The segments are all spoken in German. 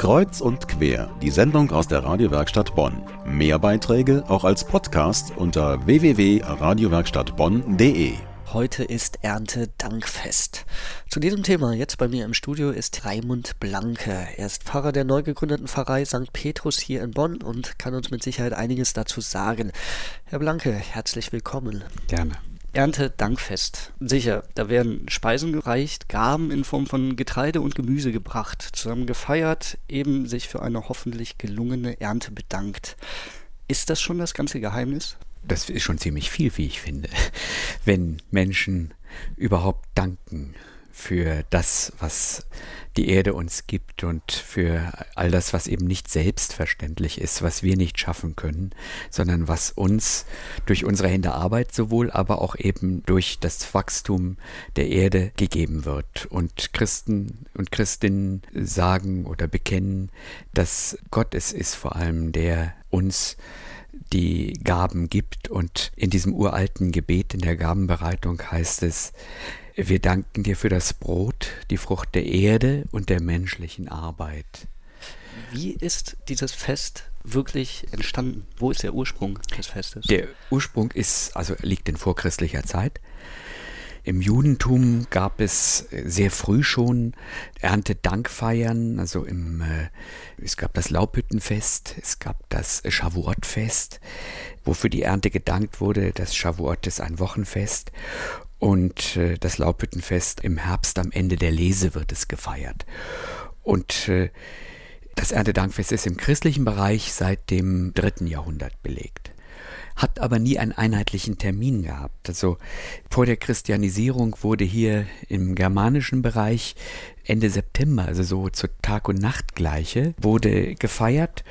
Kreuz und quer, die Sendung aus der Radiowerkstatt Bonn. Mehr Beiträge auch als Podcast unter www.radiowerkstattbonn.de. Heute ist Erntedankfest. Zu diesem Thema jetzt bei mir im Studio ist Raimund Blanke. Er ist Pfarrer der neu gegründeten Pfarrei St. Petrus hier in Bonn und kann uns mit Sicherheit einiges dazu sagen. Herr Blanke, herzlich willkommen. Gerne. Erntedankfest. Sicher, da werden Speisen gereicht, Gaben in Form von Getreide und Gemüse gebracht, zusammen gefeiert, eben sich für eine hoffentlich gelungene Ernte bedankt. Ist das schon das ganze Geheimnis? Das ist schon ziemlich viel, wie ich finde. Wenn Menschen überhaupt danken für das, was die Erde uns gibt und für all das, was eben nicht selbstverständlich ist, was wir nicht schaffen können, sondern was uns durch unsere Hände Arbeit sowohl, aber auch eben durch das Wachstum der Erde gegeben wird. Und Christen und Christinnen sagen oder bekennen, dass Gott es ist vor allem, der uns die Gaben gibt. Und in diesem uralten Gebet in der Gabenbereitung heißt es, wir danken dir für das Brot, die Frucht der Erde und der menschlichen Arbeit. Wie ist dieses Fest wirklich entstanden? Wo ist der Ursprung des Festes? Der Ursprung ist, also liegt in vorchristlicher Zeit. Im Judentum gab es sehr früh schon Erntedankfeiern, also im, äh, es gab das Laubhüttenfest, es gab das Shavuot-Fest, wo für die Ernte gedankt wurde. Das Shavuot ist ein Wochenfest und äh, das Laubhüttenfest im Herbst am Ende der Lese wird es gefeiert. Und äh, das Erntedankfest ist im christlichen Bereich seit dem dritten Jahrhundert belegt hat aber nie einen einheitlichen Termin gehabt. Also vor der Christianisierung wurde hier im germanischen Bereich Ende September, also so zur Tag- und Nachtgleiche, wurde gefeiert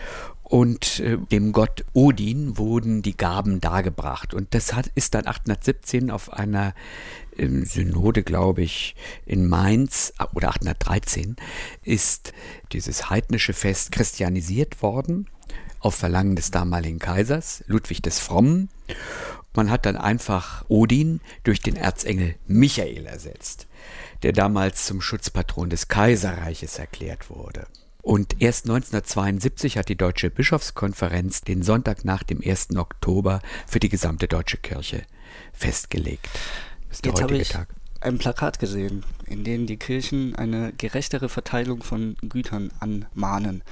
und äh, dem Gott Odin wurden die Gaben dargebracht. Und das hat, ist dann 817 auf einer ähm, Synode, glaube ich, in Mainz ah, oder 813 ist dieses heidnische Fest christianisiert worden auf Verlangen des damaligen Kaisers, Ludwig des Frommen. Man hat dann einfach Odin durch den Erzengel Michael ersetzt, der damals zum Schutzpatron des Kaiserreiches erklärt wurde. Und erst 1972 hat die Deutsche Bischofskonferenz den Sonntag nach dem 1. Oktober für die gesamte deutsche Kirche festgelegt. Das ist der Jetzt heutige Tag ein Plakat gesehen, in dem die Kirchen eine gerechtere Verteilung von Gütern anmahnen.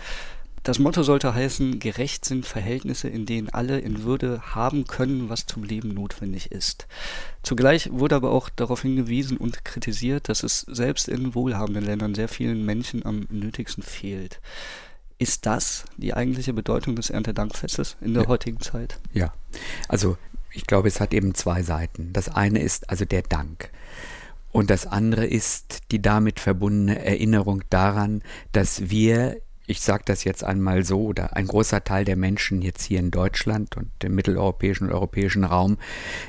Das Motto sollte heißen, gerecht sind Verhältnisse, in denen alle in Würde haben können, was zum Leben notwendig ist. Zugleich wurde aber auch darauf hingewiesen und kritisiert, dass es selbst in wohlhabenden Ländern sehr vielen Menschen am nötigsten fehlt. Ist das die eigentliche Bedeutung des Erntedankfestes in der ja. heutigen Zeit? Ja, also ich glaube, es hat eben zwei Seiten. Das eine ist also der Dank. Und das andere ist die damit verbundene Erinnerung daran, dass wir ich sage das jetzt einmal so, oder ein großer Teil der Menschen jetzt hier in Deutschland und im mitteleuropäischen und europäischen Raum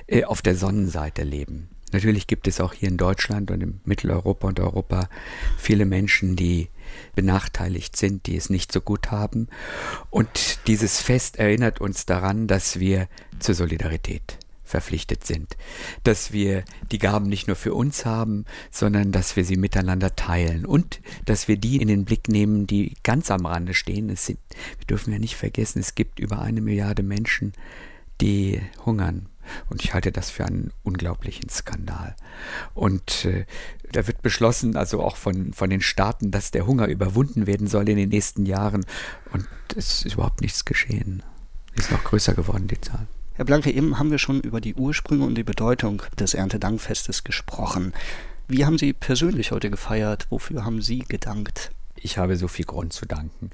äh, auf der Sonnenseite leben. Natürlich gibt es auch hier in Deutschland und in Mitteleuropa und Europa viele Menschen, die benachteiligt sind, die es nicht so gut haben. Und dieses Fest erinnert uns daran, dass wir zur Solidarität verpflichtet sind, dass wir die Gaben nicht nur für uns haben, sondern dass wir sie miteinander teilen und dass wir die in den Blick nehmen, die ganz am Rande stehen. Es sind, wir dürfen ja nicht vergessen, es gibt über eine Milliarde Menschen, die hungern. Und ich halte das für einen unglaublichen Skandal. Und äh, da wird beschlossen, also auch von, von den Staaten, dass der Hunger überwunden werden soll in den nächsten Jahren. Und es ist überhaupt nichts geschehen. Ist noch größer geworden, die Zahl. Herr Blanke, eben haben wir schon über die Ursprünge und die Bedeutung des Erntedankfestes gesprochen. Wie haben Sie persönlich heute gefeiert? Wofür haben Sie gedankt? Ich habe so viel Grund zu danken.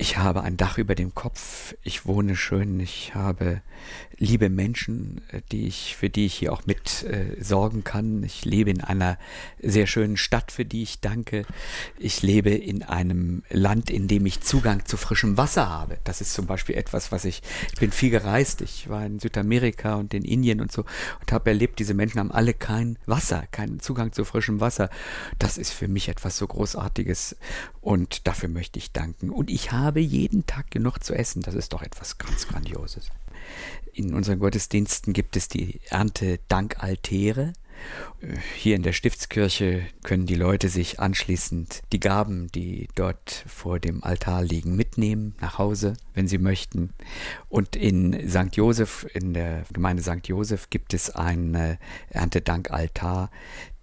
Ich habe ein Dach über dem Kopf, ich wohne schön, ich habe liebe Menschen, äh, die ich, für die ich hier auch mit äh, sorgen kann. Ich lebe in einer sehr schönen Stadt, für die ich danke. Ich lebe in einem Land, in dem ich Zugang zu frischem Wasser habe. Das ist zum Beispiel etwas, was ich, ich bin viel gereist. Ich war in Südamerika und in Indien und so und habe erlebt, diese Menschen haben alle kein Wasser, keinen Zugang zu frischem Wasser. Das ist für mich etwas so Großartiges und dafür möchte ich danken. Und ich habe jeden Tag genug zu essen. Das ist doch etwas ganz Grandioses. In unseren Gottesdiensten gibt es die Erntedankaltäre. Hier in der Stiftskirche können die Leute sich anschließend die Gaben, die dort vor dem Altar liegen, mitnehmen nach Hause, wenn sie möchten. Und in St. Josef, in der Gemeinde St. Josef, gibt es einen Erntedankaltar,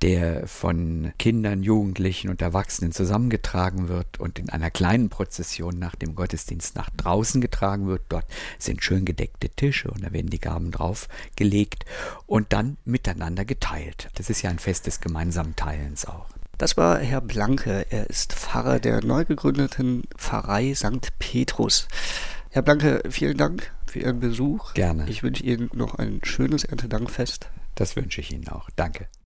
der von Kindern, Jugendlichen und Erwachsenen zusammengetragen wird und in einer kleinen Prozession nach dem Gottesdienst nach draußen getragen wird. Dort sind schön gedeckte Tische und da werden die Gaben draufgelegt und dann miteinander geteilt. Das ist ja ein Fest des gemeinsamen Teilens auch. Das war Herr Blanke. Er ist Pfarrer der neu gegründeten Pfarrei St. Petrus. Herr Blanke, vielen Dank für Ihren Besuch. Gerne. Ich wünsche Ihnen noch ein schönes Erntedankfest. Das wünsche ich Ihnen auch. Danke.